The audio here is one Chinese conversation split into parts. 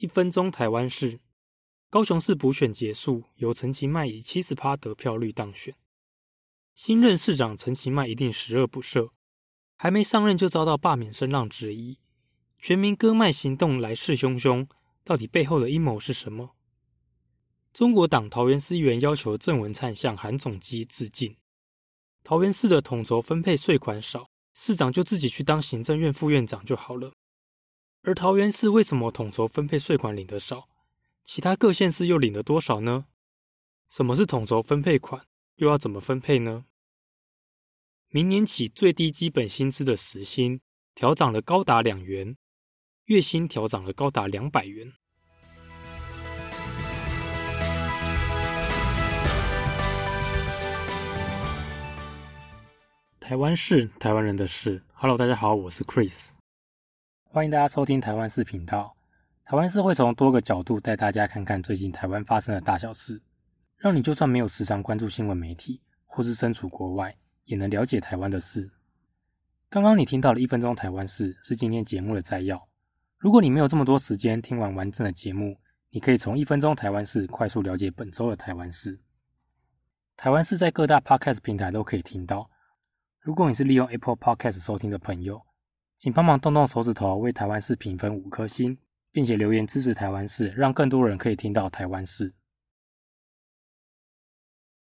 一分钟台湾市，高雄市补选结束，由陈其迈以七十趴得票率当选。新任市长陈其迈一定十恶不赦，还没上任就遭到罢免声浪质疑。全民割麦行动来势汹汹，到底背后的阴谋是什么？中国党桃园市议员要求郑文灿向韩总机致敬。桃园市的统筹分配税款少，市长就自己去当行政院副院长就好了。而桃园市为什么统筹分配税款领得少，其他各县市又领了多少呢？什么是统筹分配款，又要怎么分配呢？明年起最低基本薪资的时薪调涨了高达两元，月薪调涨了高达两百元。台湾是台湾人的事。Hello，大家好，我是 Chris。欢迎大家收听台湾市频道。台湾市会从多个角度带大家看看最近台湾发生的大小事，让你就算没有时常关注新闻媒体，或是身处国外，也能了解台湾的事。刚刚你听到的一分钟台湾事是今天节目的摘要。如果你没有这么多时间听完完整的节目，你可以从一分钟台湾事快速了解本周的台湾事。台湾市在各大 Podcast 平台都可以听到。如果你是利用 Apple Podcast 收听的朋友，请帮忙动动手指头为台湾市评分五颗星，并且留言支持台湾市，让更多人可以听到台湾市。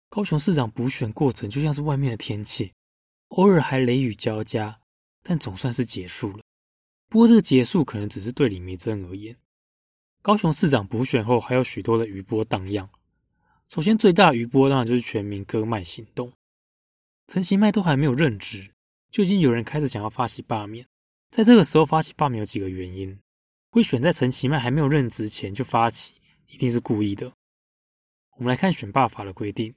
高雄市长补选过程就像是外面的天气，偶尔还雷雨交加，但总算是结束了。不过这个结束可能只是对李梅珍而言。高雄市长补选后还有许多的余波荡漾。首先最大的余波当然就是全民割麦行动，陈其迈都还没有任职，就已经有人开始想要发起罢免。在这个时候发起罢免有几个原因，会选在陈其迈还没有任职前就发起，一定是故意的。我们来看选罢法的规定：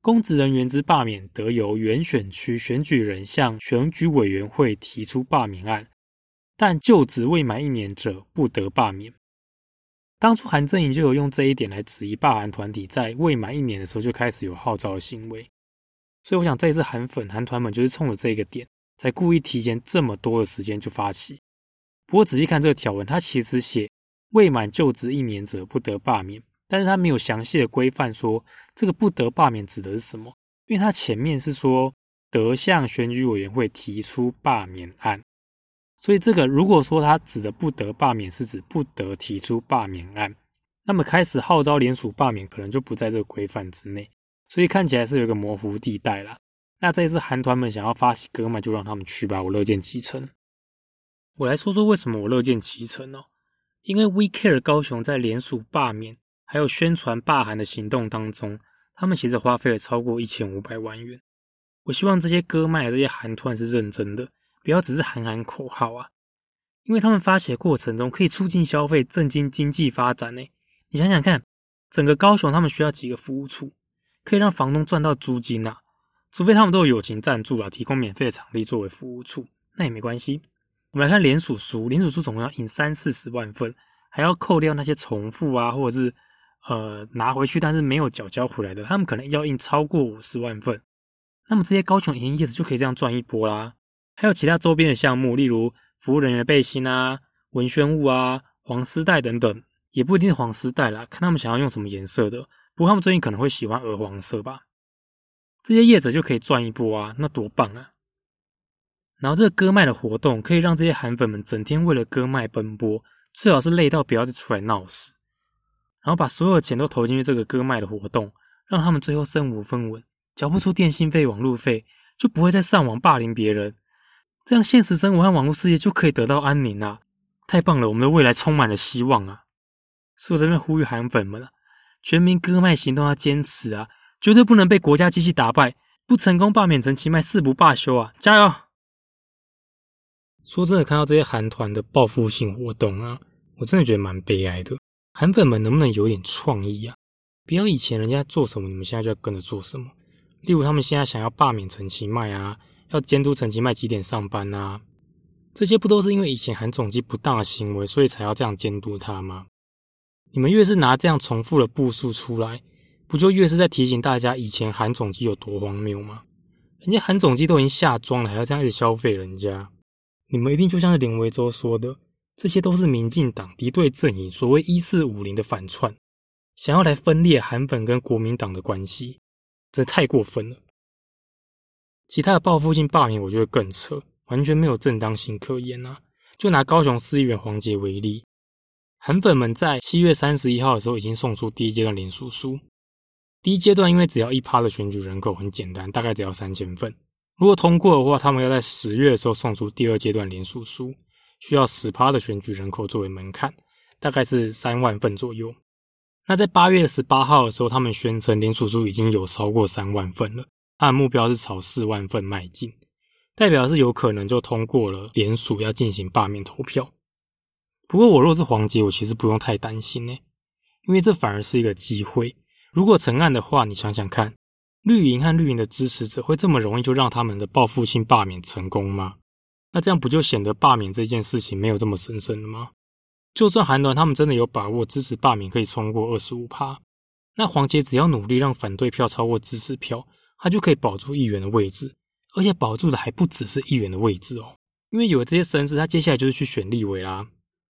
公职人员之罢免，得由原选区选举人向选举委员会提出罢免案，但就职未满一年者不得罢免。当初韩正营就有用这一点来质疑罢韩团体在未满一年的时候就开始有号召的行为，所以我想这一次韩粉韩团们就是冲着这个点。才故意提前这么多的时间就发起。不过仔细看这个条文，它其实写未满就职一年者不得罢免，但是它没有详细的规范说这个不得罢免指的是什么。因为它前面是说得向选举委员会提出罢免案，所以这个如果说它指的不得罢免是指不得提出罢免案，那么开始号召联署罢免可能就不在这个规范之内，所以看起来是有一个模糊地带啦。那这一次韩团们想要发起割麦，就让他们去吧，我乐见其成。我来说说为什么我乐见其成哦。因为 We Care 高雄在联署罢免还有宣传罢韩的行动当中，他们其实花费了超过一千五百万元。我希望这些割麦的这些韩团是认真的，不要只是喊喊口号啊。因为他们发起的过程中可以促进消费、振兴经济发展呢。你想想看，整个高雄他们需要几个服务处，可以让房东赚到租金啊？除非他们都有友情赞助啊，提供免费的场地作为服务处，那也没关系。我们来看联署书，联署书总共要印三四十万份，还要扣掉那些重复啊，或者是呃拿回去但是没有缴交回来的，他们可能要印超过五十万份。那么这些高雄营业者就可以这样赚一波啦。还有其他周边的项目，例如服务人员的背心啊、文宣物啊、黄丝带等等，也不一定是黄丝带啦，看他们想要用什么颜色的。不过他们最近可能会喜欢鹅黄色吧。这些业者就可以赚一波啊，那多棒啊！然后这个割麦的活动可以让这些韩粉们整天为了割麦奔波，最好是累到不要再出来闹事，然后把所有的钱都投进去这个割麦的活动，让他们最后身无分文，缴不出电信费、网路费，就不会再上网霸凌别人，这样现实生活和网络世界就可以得到安宁啊！太棒了，我们的未来充满了希望啊！所以我这边呼吁韩粉们啊，全民割麦行动要坚持啊！绝对不能被国家机器打败，不成功罢免陈其迈誓不罢休啊！加油！说真的，看到这些韩团的报复性活动啊，我真的觉得蛮悲哀的。韩粉们能不能有点创意啊？不要以前人家做什么，你们现在就要跟着做什么。例如，他们现在想要罢免陈其迈啊，要监督陈其迈几点上班啊，这些不都是因为以前韩总机不当的行为，所以才要这样监督他吗？你们越是拿这样重复的步数出来。不就越是在提醒大家以前韩总机有多荒谬吗？人家韩总机都已经下装了，还要这样一直消费人家？你们一定就像是林维洲说的，这些都是民进党敌对阵营所谓“一四五零”的反串，想要来分裂韩粉跟国民党的关系，这太过分了。其他的报复性罢免，我觉得更扯，完全没有正当性可言啊！就拿高雄市议员黄杰为例，韩粉们在七月三十一号的时候已经送出第一阶段联署书。第一阶段因为只要一趴的选举人口，很简单，大概只要三千份。如果通过的话，他们要在十月的时候送出第二阶段联署书，需要十趴的选举人口作为门槛，大概是三万份左右。那在八月十八号的时候，他们宣称联署书已经有超过三万份了，他的目标是朝四万份迈进，代表是有可能就通过了联署要进行罢免投票。不过我若是黄杰，我其实不用太担心呢，因为这反而是一个机会。如果成案的话，你想想看，绿营和绿营的支持者会这么容易就让他们的报复性罢免成功吗？那这样不就显得罢免这件事情没有这么神圣了吗？就算韩团他们真的有把握支持罢免可以冲过二十五趴，那黄杰只要努力让反对票超过支持票，他就可以保住议员的位置，而且保住的还不只是议员的位置哦，因为有了这些声势，他接下来就是去选立委啦。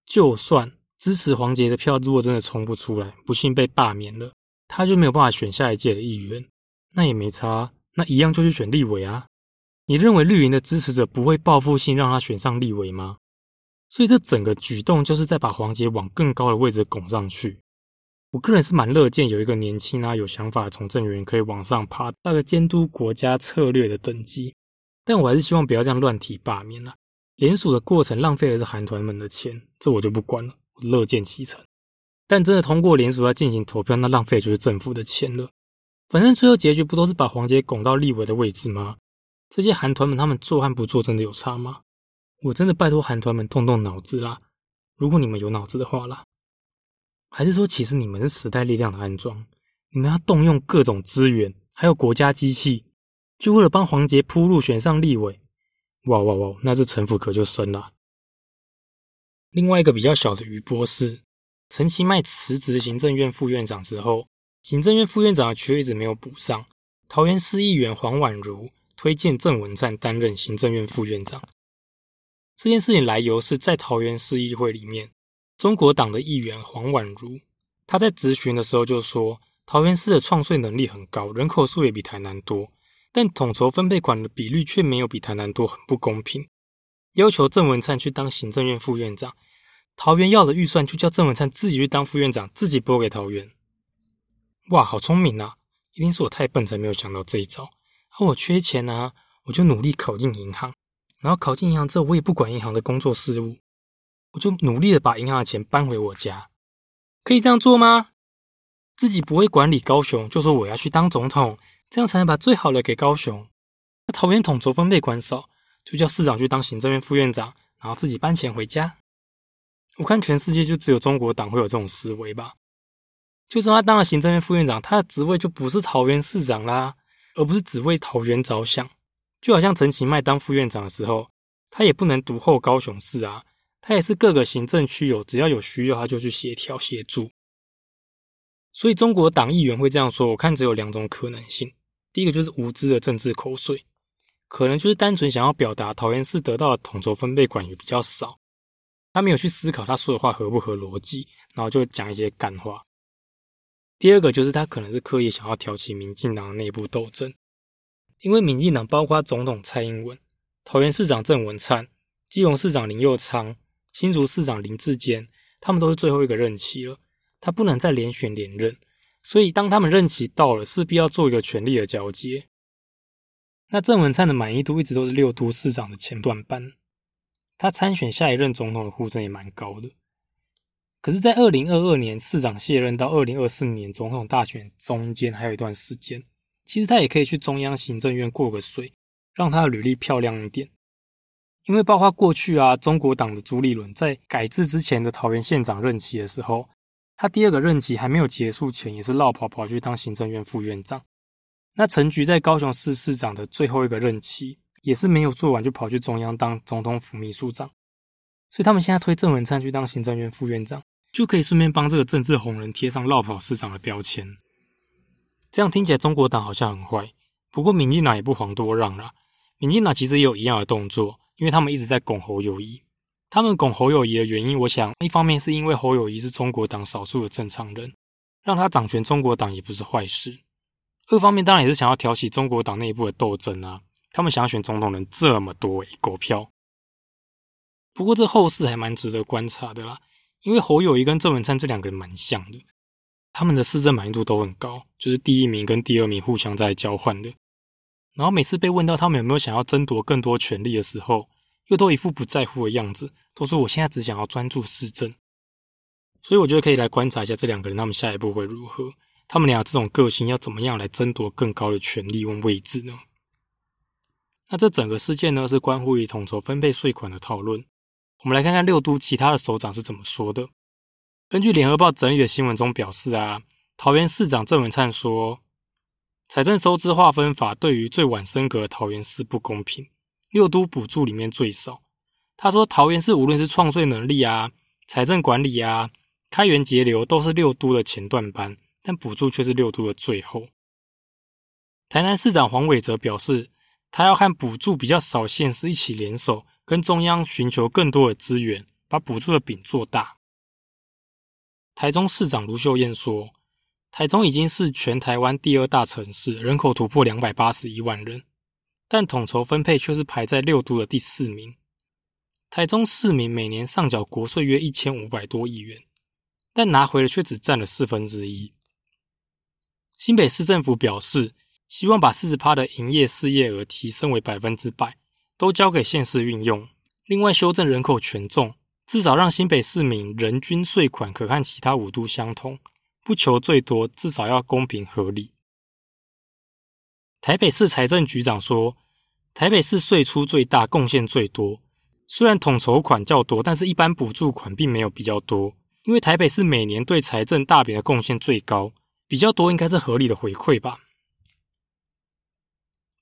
就算支持黄杰的票如果真的冲不出来，不幸被罢免了。他就没有办法选下一届的议员，那也没差，那一样就去选立委啊。你认为绿营的支持者不会报复性让他选上立委吗？所以这整个举动就是在把黄杰往更高的位置拱上去。我个人是蛮乐见有一个年轻啊有想法的从政员可以往上爬，到个监督国家策略的等级。但我还是希望不要这样乱提罢免了。联署的过程浪费的是韩团们的钱，这我就不管了，乐见其成。但真的通过联署要进行投票，那浪费就是政府的钱了。反正最后结局不都是把黄杰拱到立委的位置吗？这些韩团们他们做和不做真的有差吗？我真的拜托韩团们动动脑子啦！如果你们有脑子的话啦，还是说其实你们是时代力量的安装，你们要动用各种资源，还有国家机器，就为了帮黄杰铺路选上立委？哇哇哇！那这城府可就深了。另外一个比较小的余波是。陈其迈辞职行政院副院长之后，行政院副院长的缺一直没有补上。桃园市议员黄婉如推荐郑文灿担任行政院副院长。这件事情来由是在桃园市议会里面，中国党的议员黄婉如，他在质询的时候就说，桃园市的创税能力很高，人口数也比台南多，但统筹分配款的比率却没有比台南多，很不公平。要求郑文灿去当行政院副院长。桃园要的预算就叫郑文灿自己去当副院长，自己拨给桃园。哇，好聪明啊！一定是我太笨才没有想到这一招。啊，我缺钱啊，我就努力考进银行，然后考进银行之后，我也不管银行的工作事务，我就努力的把银行的钱搬回我家。可以这样做吗？自己不会管理高雄，就说我要去当总统，这样才能把最好的给高雄。那桃园统筹分配管少，就叫市长去当行政院副院长，然后自己搬钱回家。我看全世界就只有中国党会有这种思维吧。就算他当了行政院副院长，他的职位就不是桃园市长啦，而不是只为桃园着想。就好像陈其迈当副院长的时候，他也不能独后高雄市啊，他也是各个行政区有只要有需要他就去协调协助。所以中国党议员会这样说，我看只有两种可能性：第一个就是无知的政治口水，可能就是单纯想要表达桃园市得到的统筹分配款也比较少。他没有去思考他说的话合不合逻辑，然后就讲一些干话。第二个就是他可能是刻意想要挑起民进党的内部斗争，因为民进党包括总统蔡英文、桃园市长郑文灿、基隆市长林佑昌、新竹市长林志坚，他们都是最后一个任期了，他不能再连选连任，所以当他们任期到了，势必要做一个权力的交接。那郑文灿的满意度一直都是六都市长的前段班。他参选下一任总统的呼声也蛮高的，可是，在二零二二年市长卸任到二零二四年总统大选中间还有一段时间，其实他也可以去中央行政院过个水，让他的履历漂亮一点。因为包括过去啊，中国党的朱立伦在改制之前的桃园县长任期的时候，他第二个任期还没有结束前，也是绕跑跑去当行政院副院长。那陈菊在高雄市市长的最后一个任期。也是没有做完就跑去中央当总统府秘书长，所以他们现在推郑文灿去当行政院副院长，就可以顺便帮这个政治红人贴上绕跑市长的标签。这样听起来中国党好像很坏，不过民进党也不遑多让啦。民进党其实也有一样的动作，因为他们一直在拱侯友谊，他们拱侯友谊的原因，我想一方面是因为侯友谊是中国党少数的正常人，让他掌权中国党也不是坏事；二方面当然也是想要挑起中国党内部的斗争啊。他们想要选总统人这么多，狗票。不过这后事还蛮值得观察的啦，因为侯友谊跟郑文灿这两个人蛮像的，他们的市政满意度都很高，就是第一名跟第二名互相在交换的。然后每次被问到他们有没有想要争夺更多权力的时候，又都一副不在乎的样子。都说我现在只想要专注市政，所以我觉得可以来观察一下这两个人他们下一步会如何。他们俩这种个性要怎么样来争夺更高的权力跟位置呢？那这整个事件呢是关乎于统筹分配税款的讨论。我们来看看六都其他的首长是怎么说的。根据联合报整理的新闻中表示啊，桃园市长郑文灿说，财政收支划分法对于最晚升格桃园市不公平，六都补助里面最少。他说：“桃园市无论是创税能力啊、财政管理啊、开源节流，都是六都的前段班，但补助却是六都的最后。”台南市长黄伟哲表示，他要和补助比较少县市一起联手，跟中央寻求更多的资源，把补助的饼做大。台中市长卢秀燕说：“台中已经是全台湾第二大城市，人口突破两百八十一万人，但统筹分配却是排在六都的第四名。”台中市民每年上缴国税约一千五百多亿元，但拿回的却只占了四分之一。新北市政府表示，希望把四十趴的营业事业额提升为百分之百，都交给县市运用。另外，修正人口权重，至少让新北市民人均税款可和其他五都相同，不求最多，至少要公平合理。台北市财政局长说，台北市税出最大，贡献最多。虽然统筹款较多，但是一般补助款并没有比较多，因为台北市每年对财政大饼的贡献最高，比较多应该是合理的回馈吧。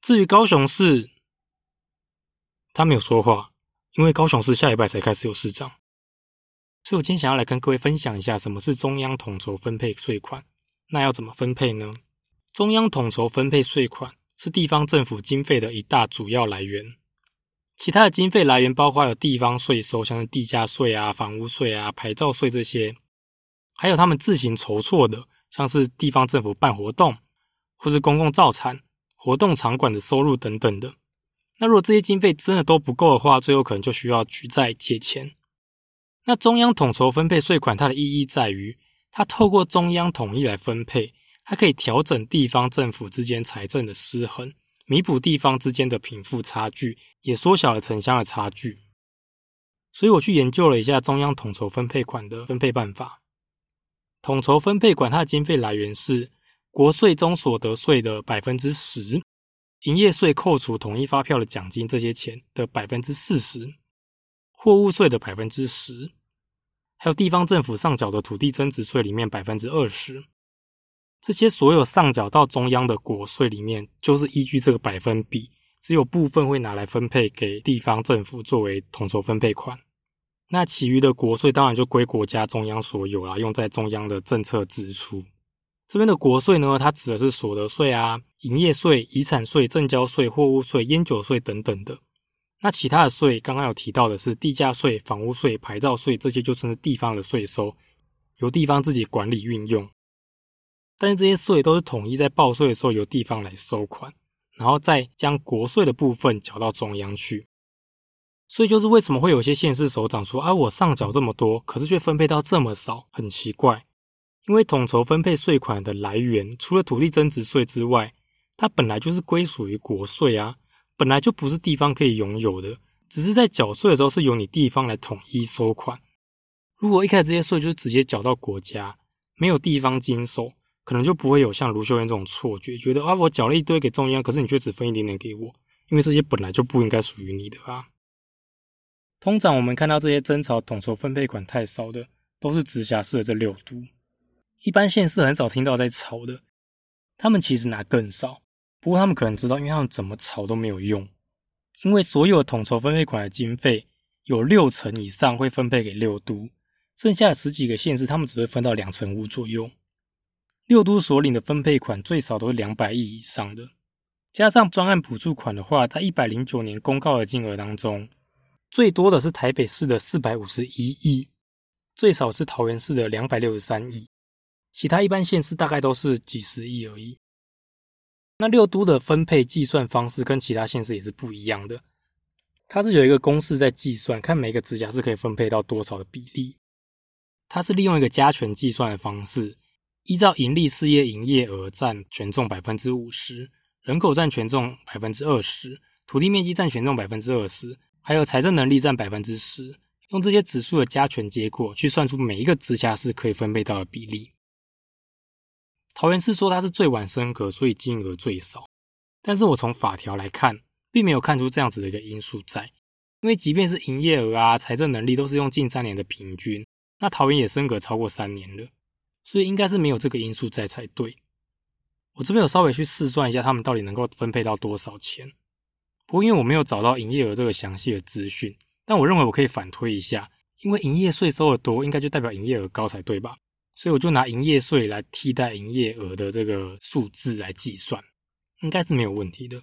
至于高雄市，他没有说话，因为高雄市下礼拜才开始有市长，所以我今天想要来跟各位分享一下什么是中央统筹分配税款，那要怎么分配呢？中央统筹分配税款是地方政府经费的一大主要来源。其他的经费来源包括有地方税收，像是地价税啊、房屋税啊、牌照税这些，还有他们自行筹措的，像是地方政府办活动，或是公共造产、活动场馆的收入等等的。那如果这些经费真的都不够的话，最后可能就需要举债借钱。那中央统筹分配税款，它的意义在于，它透过中央统一来分配，它可以调整地方政府之间财政的失衡。弥补地方之间的贫富差距，也缩小了城乡的差距。所以我去研究了一下中央统筹分配款的分配办法。统筹分配款它的经费来源是国税中所得税的百分之十，营业税扣除统一发票的奖金这些钱的百分之四十，货物税的百分之十，还有地方政府上缴的土地增值税里面百分之二十。这些所有上缴到中央的国税里面，就是依据这个百分比，只有部分会拿来分配给地方政府作为统筹分配款。那其余的国税当然就归国家中央所有啦，用在中央的政策支出。这边的国税呢，它指的是所得税啊、营业税、遗产税、证交税、货物税、烟酒税等等的。那其他的税，刚刚有提到的是地价税、房屋税、牌照税，这些就算是地方的税收，由地方自己管理运用。但是这些税都是统一在报税的时候由地方来收款，然后再将国税的部分缴到中央去。所以就是为什么会有些县市首长说啊，我上缴这么多，可是却分配到这么少，很奇怪。因为统筹分配税款的来源，除了土地增值税之外，它本来就是归属于国税啊，本来就不是地方可以拥有的，只是在缴税的时候是由你地方来统一收款。如果一开始这些税就是直接缴到国家，没有地方经手。可能就不会有像卢秀燕这种错觉，觉得啊，我缴了一堆给中央，可是你却只分一点点给我，因为这些本来就不应该属于你的啊。通常我们看到这些争吵统筹分配款太少的，都是直辖市的这六都，一般县市很少听到在吵的。他们其实拿更少，不过他们可能知道，因为他们怎么吵都没有用，因为所有统筹分配款的经费有六成以上会分配给六都，剩下的十几个县市，他们只会分到两成五左右。六都所领的分配款最少都是两百亿以上的，加上专案补助款的话，在一百零九年公告的金额当中，最多的是台北市的四百五十一亿，最少是桃园市的两百六十三亿，其他一般县市大概都是几十亿而已。那六都的分配计算方式跟其他县市也是不一样的，它是有一个公式在计算，看每个直辖市可以分配到多少的比例。它是利用一个加权计算的方式，依照盈利事业营业额占权重百分之五十，人口占权重百分之二十，土地面积占权重百分之二十，还有财政能力占百分之十，用这些指数的加权结果去算出每一个直辖市可以分配到的比例。桃园市说它是最晚升格，所以金额最少。但是我从法条来看，并没有看出这样子的一个因素在。因为即便是营业额啊、财政能力都是用近三年的平均，那桃园也升格超过三年了，所以应该是没有这个因素在才对。我这边有稍微去试算一下，他们到底能够分配到多少钱。不过因为我没有找到营业额这个详细的资讯，但我认为我可以反推一下，因为营业税收的多，应该就代表营业额高才对吧？所以我就拿营业税来替代营业额的这个数字来计算，应该是没有问题的。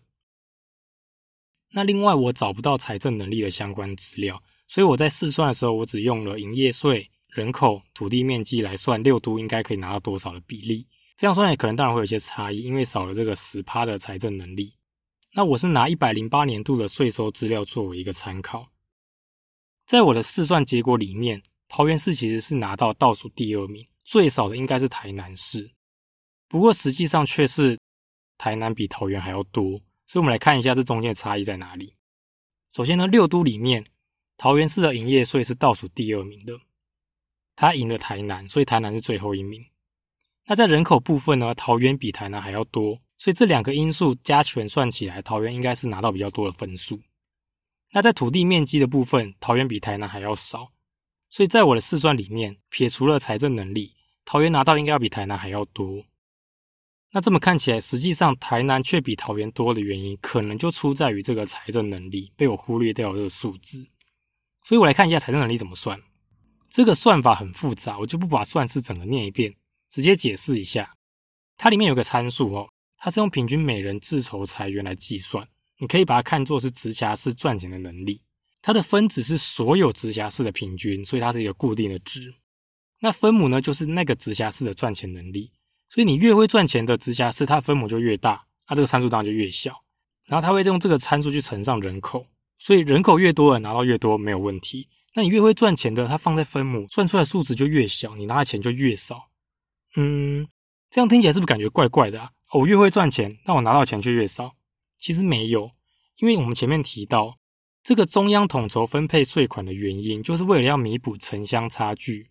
那另外我找不到财政能力的相关资料，所以我在试算的时候，我只用了营业税、人口、土地面积来算六都应该可以拿到多少的比例。这样算也可能当然会有些差异，因为少了这个十趴的财政能力。那我是拿一百零八年度的税收资料作为一个参考，在我的试算结果里面，桃园市其实是拿到倒数第二名。最少的应该是台南市，不过实际上却是台南比桃园还要多，所以我们来看一下这中间的差异在哪里。首先呢，六都里面，桃园市的营业税是倒数第二名的，它赢了台南，所以台南是最后一名。那在人口部分呢，桃园比台南还要多，所以这两个因素加权算起来，桃园应该是拿到比较多的分数。那在土地面积的部分，桃园比台南还要少，所以在我的试算里面，撇除了财政能力。桃园拿到应该要比台南还要多，那这么看起来，实际上台南却比桃园多的原因，可能就出在于这个财政能力被我忽略掉这个数字。所以我来看一下财政能力怎么算。这个算法很复杂，我就不把算式整个念一遍，直接解释一下。它里面有个参数哦，它是用平均每人自筹财源来计算，你可以把它看作是直辖市赚钱的能力。它的分子是所有直辖市的平均，所以它是一个固定的值。那分母呢，就是那个直辖市的赚钱能力，所以你越会赚钱的直辖市，它分母就越大，它这个参数当然就越小。然后它会用这个参数去乘上人口，所以人口越多，拿到越多没有问题。那你越会赚钱的，它放在分母算出来数值就越小，你拿的钱就越少。嗯，这样听起来是不是感觉怪怪的啊？我越会赚钱，但我拿到钱却越少。其实没有，因为我们前面提到，这个中央统筹分配税款的原因，就是为了要弥补城乡差距。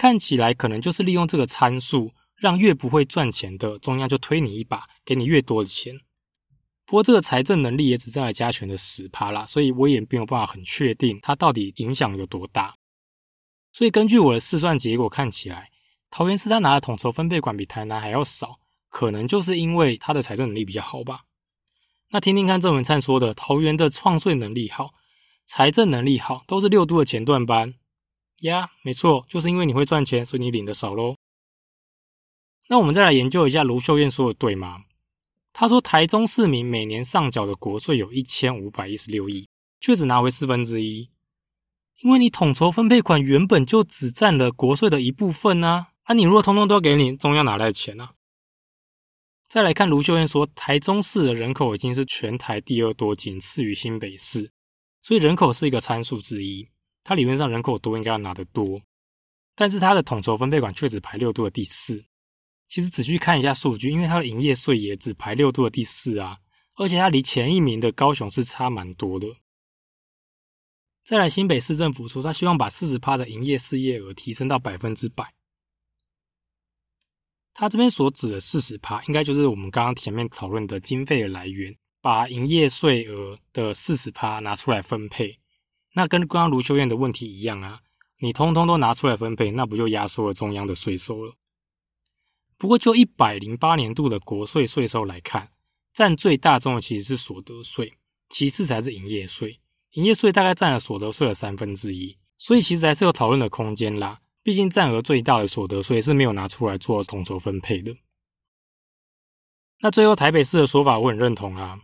看起来可能就是利用这个参数，让越不会赚钱的中央就推你一把，给你越多的钱。不过这个财政能力也只占了加权的十趴啦，所以我也没有办法很确定它到底影响有多大。所以根据我的试算结果看起来，桃园市他拿的统筹分配款比台南还要少，可能就是因为他的财政能力比较好吧。那听听看郑文灿说的，桃园的创税能力好，财政能力好，都是六都的前段班。呀，没错，就是因为你会赚钱，所以你领的少喽。那我们再来研究一下卢秀燕说的对吗？他说台中市民每年上缴的国税有一千五百一十六亿，却只拿回四分之一，因为你统筹分配款原本就只占了国税的一部分啊。啊，你如果通通都要给你，中央哪来的钱呢？再来看卢秀燕说，台中市的人口已经是全台第二多，仅次于新北市，所以人口是一个参数之一。它理论上人口多，应该要拿得多，但是它的统筹分配款却只排六度的第四。其实仔细看一下数据，因为它的营业税也只排六度的第四啊，而且它离前一名的高雄是差蛮多的。再来新北市政府说，他希望把四十趴的营业事业额提升到百分之百。他这边所指的四十趴，应该就是我们刚刚前面讨论的经费的来源，把营业税额的四十趴拿出来分配。那跟刚刚卢修燕的问题一样啊，你通通都拿出来分配，那不就压缩了中央的税收了？不过就一百零八年度的国税税收来看，占最大宗的其实是所得税，其次才是营业税。营业税大概占了所得税的三分之一，所以其实还是有讨论的空间啦。毕竟占额最大的所得税是没有拿出来做统筹分配的。那最后台北市的说法我很认同啊，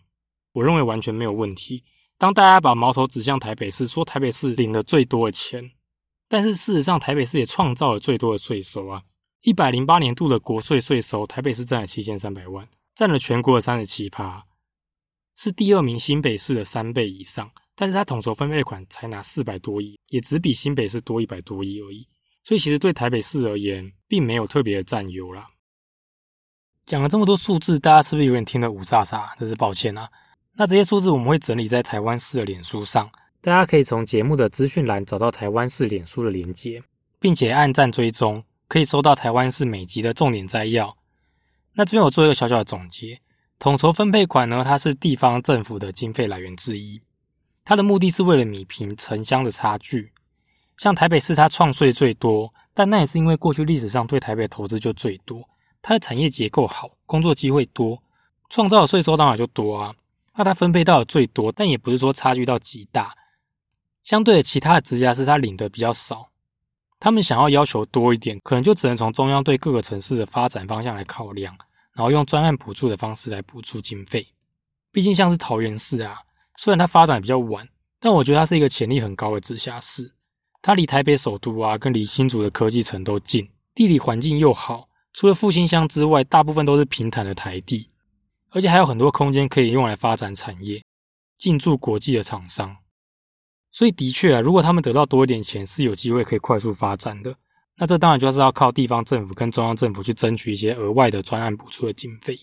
我认为完全没有问题。当大家把矛头指向台北市，说台北市领了最多的钱，但是事实上台北市也创造了最多的税收啊！一百零八年度的国税税收，台北市占了七千三百万，占了全国的三十七趴，是第二名新北市的三倍以上。但是它统筹分配款才拿四百多亿，也只比新北市多一百多亿而已。所以其实对台北市而言，并没有特别的占优啦。讲了这么多数字，大家是不是有点听得五煞煞？真是抱歉啊。那这些数字我们会整理在台湾市的脸书上，大家可以从节目的资讯栏找到台湾市脸书的连接，并且按赞追踪，可以收到台湾市每集的重点摘要。那这边我做一个小小的总结，统筹分配款呢，它是地方政府的经费来源之一，它的目的是为了弭平城乡的差距。像台北市，它创税最多，但那也是因为过去历史上对台北投资就最多，它的产业结构好，工作机会多，创造的税收当然就多啊。那它分配到的最多，但也不是说差距到极大。相对的，其他的直辖市它领的比较少，他们想要要求多一点，可能就只能从中央对各个城市的发展方向来考量，然后用专案补助的方式来补助经费。毕竟像是桃园市啊，虽然它发展比较晚，但我觉得它是一个潜力很高的直辖市。它离台北首都啊，跟离新竹的科技城都近，地理环境又好。除了复兴乡之外，大部分都是平坦的台地。而且还有很多空间可以用来发展产业，进驻国际的厂商。所以的确啊，如果他们得到多一点钱，是有机会可以快速发展的。那这当然就是要靠地方政府跟中央政府去争取一些额外的专案补助的经费。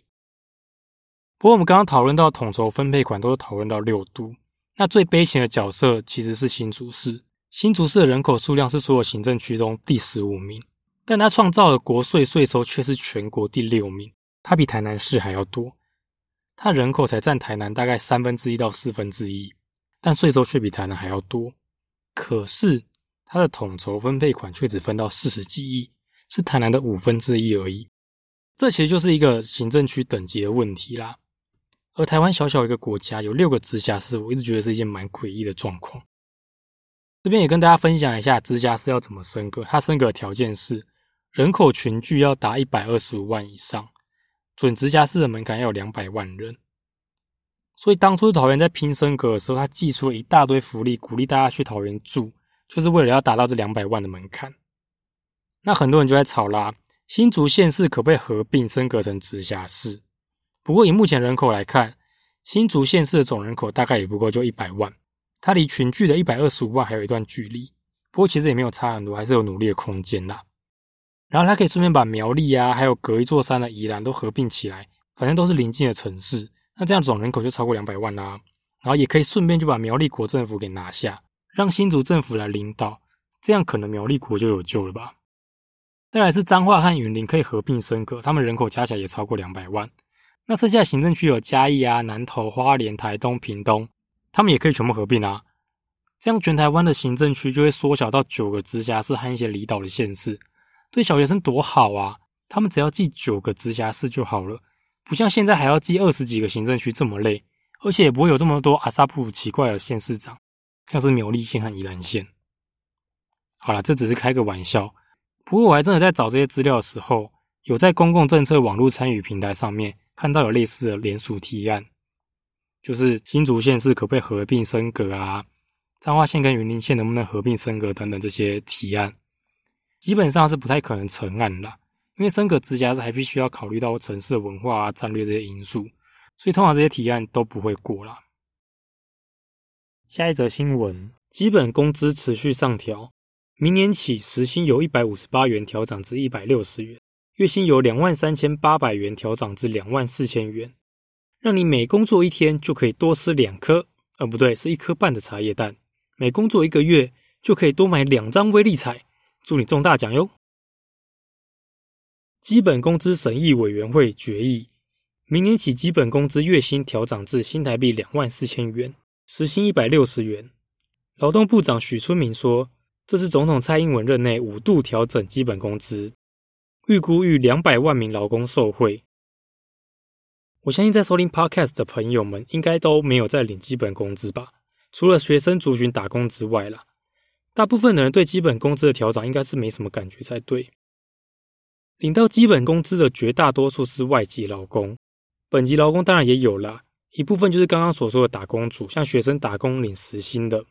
不过我们刚刚讨论到统筹分配款，都是讨论到六都。那最悲情的角色其实是新竹市。新竹市的人口数量是所有行政区中第十五名，但它创造的国税税收却是全国第六名，它比台南市还要多。它人口才占台南大概三分之一到四分之一，但税收却比台南还要多。可是它的统筹分配款却只分到四十几亿，是台南的五分之一而已。这其实就是一个行政区等级的问题啦。而台湾小小一个国家，有六个直辖市，我一直觉得是一件蛮诡异的状况。这边也跟大家分享一下直辖市要怎么升格。它升格的条件是人口群聚要达一百二十五万以上。准直辖市的门槛要有两百万人，所以当初桃园在拼升格的时候，他寄出了一大堆福利，鼓励大家去桃园住，就是为了要达到这两百万的门槛。那很多人就在吵啦，新竹县市可不可以合并升格成直辖市？不过以目前人口来看，新竹县市的总人口大概也不过就一百万，它离群聚的一百二十五万还有一段距离。不过其实也没有差很多，还是有努力的空间啦。然后他可以顺便把苗栗啊，还有隔一座山的宜兰都合并起来，反正都是邻近的城市。那这样总人口就超过两百万啦。然后也可以顺便就把苗栗国政府给拿下，让新竹政府来领导，这样可能苗栗国就有救了吧。再来是彰化和云林可以合并升格，他们人口加起来也超过两百万。那剩下行政区有嘉义啊、南投、花莲、台东、屏东，他们也可以全部合并啊。这样全台湾的行政区就会缩小到九个直辖市和一些离岛的县市。对小学生多好啊！他们只要记九个直辖市就好了，不像现在还要记二十几个行政区这么累，而且也不会有这么多阿萨普奇怪的县市长，像是苗栗县和宜兰县。好了，这只是开个玩笑。不过我还真的在找这些资料的时候，有在公共政策网络参与平台上面看到有类似的联署提案，就是新竹县市可不可以合并升格啊？彰化县跟云林县能不能合并升格等等这些提案。基本上是不太可能成案啦，因为升格直辖市还必须要考虑到城市的文化啊、战略这些因素，所以通常这些提案都不会过啦。下一则新闻：基本工资持续上调，明年起时薪由一百五十八元调涨至一百六十元，月薪由两万三千八百元调涨至两万四千元，让你每工作一天就可以多吃两颗，呃，不对，是一颗半的茶叶蛋；每工作一个月就可以多买两张威力彩。祝你中大奖哟！基本工资审议委员会决议，明年起基本工资月薪调涨至新台币两万四千元，时薪一百六十元。劳动部长许春明说，这是总统蔡英文任内五度调整基本工资，预估逾两百万名劳工受惠。我相信在收听 Podcast 的朋友们，应该都没有在领基本工资吧？除了学生族群打工之外啦。大部分的人对基本工资的调整应该是没什么感觉才对。领到基本工资的绝大多数是外籍劳工，本籍劳工当然也有啦，一部分就是刚刚所说的打工族，像学生打工领时薪的，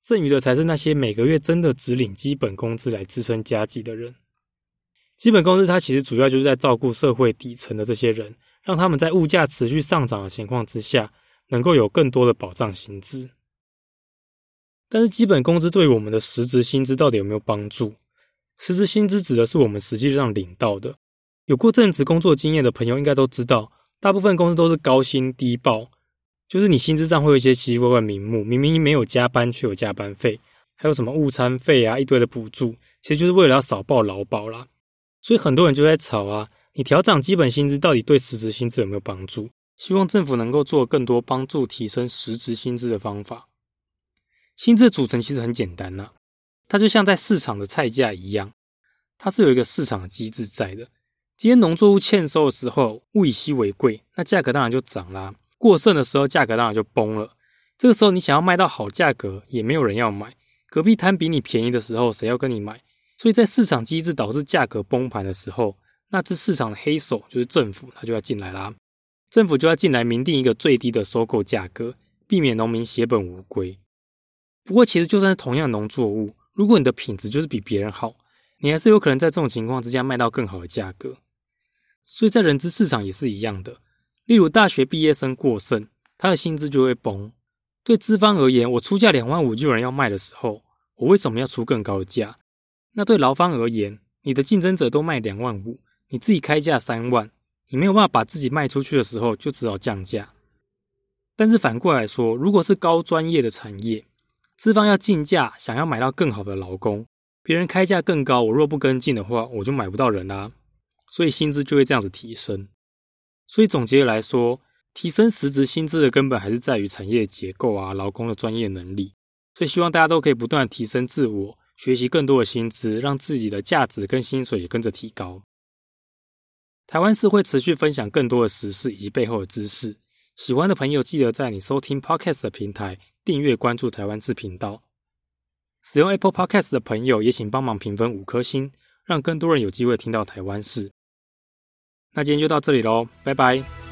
剩余的才是那些每个月真的只领基本工资来支撑家计的人。基本工资它其实主要就是在照顾社会底层的这些人，让他们在物价持续上涨的情况之下，能够有更多的保障薪资。但是基本工资对我们的实质薪资到底有没有帮助？实质薪资指的是我们实际上领到的。有过正职工作经验的朋友应该都知道，大部分公司都是高薪低报，就是你薪资上会有一些奇奇怪怪名目，明明没有加班却有加班费，还有什么午餐费啊，一堆的补助，其实就是为了要少报劳保啦。所以很多人就在吵啊，你调涨基本薪资到底对实质薪资有没有帮助？希望政府能够做更多帮助提升实质薪资的方法。薪资的组成其实很简单呐，它就像在市场的菜价一样，它是有一个市场机制在的。今天农作物欠收的时候，物以稀为贵，那价格当然就涨啦。过剩的时候，价格当然就崩了。这个时候你想要卖到好价格，也没有人要买。隔壁摊比你便宜的时候，谁要跟你买？所以在市场机制导致价格崩盘的时候，那只市场的黑手就是政府，他就要进来啦。政府就要进来明定一个最低的收购价格，避免农民血本无归。不过，其实就算是同样农作物，如果你的品质就是比别人好，你还是有可能在这种情况之下卖到更好的价格。所以在人资市场也是一样的。例如，大学毕业生过剩，他的薪资就会崩。对资方而言，我出价两万五就有人要卖的时候，我为什么要出更高的价？那对劳方而言，你的竞争者都卖两万五，你自己开价三万，你没有办法把自己卖出去的时候，就只好降价。但是反过来说，如果是高专业的产业，资方要竞价，想要买到更好的劳工，别人开价更高，我若不跟进的话，我就买不到人啦，所以薪资就会这样子提升。所以总结来说，提升实质薪资的根本还是在于产业结构啊，劳工的专业能力。所以希望大家都可以不断提升自我。学习更多的薪资，让自己的价值跟薪水也跟着提高。台湾市会持续分享更多的时事以及背后的知识。喜欢的朋友记得在你收听 Podcast 的平台订阅关注台湾字频道。使用 Apple Podcast 的朋友也请帮忙评分五颗星，让更多人有机会听到台湾事。那今天就到这里喽，拜拜。